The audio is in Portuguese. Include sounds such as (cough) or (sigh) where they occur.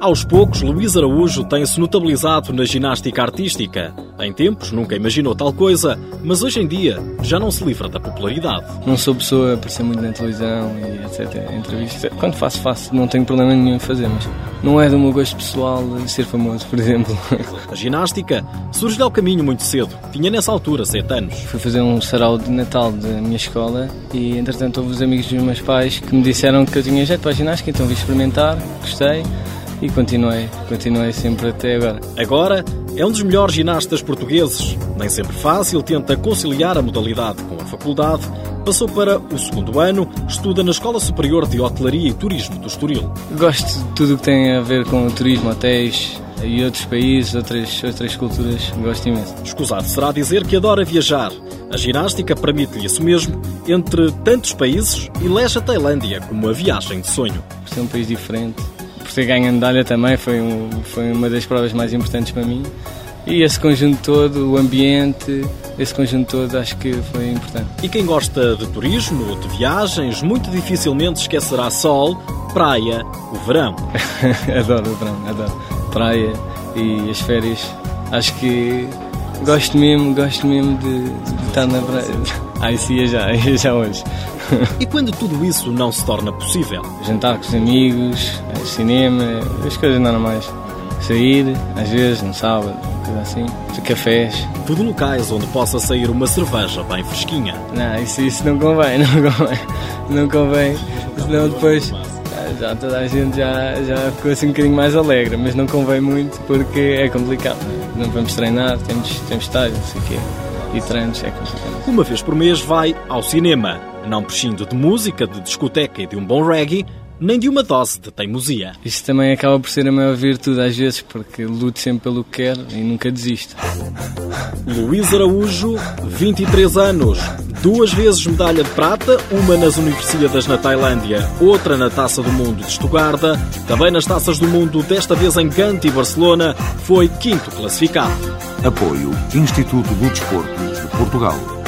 Aos poucos, Luís Araújo tem-se notabilizado na ginástica artística. Em tempos, nunca imaginou tal coisa, mas hoje em dia já não se livra da popularidade. Não sou pessoa a aparecer muito na televisão e etc. Entrevistas. Quando faço, faço. Não tenho problema nenhum em fazer, mas não é do meu gosto pessoal ser famoso, por exemplo. (laughs) A ginástica surge ao caminho muito cedo. Tinha nessa altura 7 anos. Fui fazer um sarau de Natal da minha escola e, entretanto, houve os amigos dos meus pais que me disseram que eu tinha jeito para a ginástica, então vim experimentar, gostei e continuei, continuei sempre até agora. Agora é um dos melhores ginastas portugueses. Nem sempre fácil, tenta conciliar a modalidade com a faculdade. Passou para o segundo ano, estuda na Escola Superior de Hotelaria e Turismo do Estoril. Gosto de tudo o que tem a ver com o turismo, hotéis e outros países, outras, outras culturas. Gosto imenso. Escusado será dizer que adora viajar. A ginástica permite-lhe isso mesmo, entre tantos países, elege a Tailândia como a viagem de sonho. Por ser um país diferente, por ter ganho a medalha também, foi, um, foi uma das provas mais importantes para mim. E esse conjunto todo, o ambiente, esse conjunto todo acho que foi importante. E quem gosta de turismo, de viagens, muito dificilmente esquecerá sol, praia, o verão. (laughs) adoro o verão, adoro. Praia e as férias. Acho que gosto mesmo, gosto mesmo de, de estar na praia. Ai, sim, ia já, (laughs) ia já hoje. E quando tudo isso não se torna possível? Jantar com os amigos, cinema, as coisas normais. Sair, às vezes, no sábado, coisa assim, de cafés. Tudo locais onde possa sair uma cerveja bem fresquinha. Não, isso, isso não convém, (laughs) não convém. Não convém, senão depois já toda a gente já, já ficou assim um bocadinho mais alegre, mas não convém muito porque é complicado. Não vamos treinar, temos, temos estágio, não sei o quê, e treinos é complicado. Uma vez por mês vai ao cinema, não prescindo de música, de discoteca e de um bom reggae, nem de uma dose de teimosia. Isso também acaba por ser a maior virtude às vezes, porque luto sempre pelo que quero e nunca desisto. Luís Araújo, 23 anos, duas vezes medalha de prata, uma nas Universidades na Tailândia, outra na Taça do Mundo de Estugarda, também nas Taças do Mundo, desta vez em Gante e Barcelona, foi quinto classificado. Apoio Instituto do Desporto de Portugal.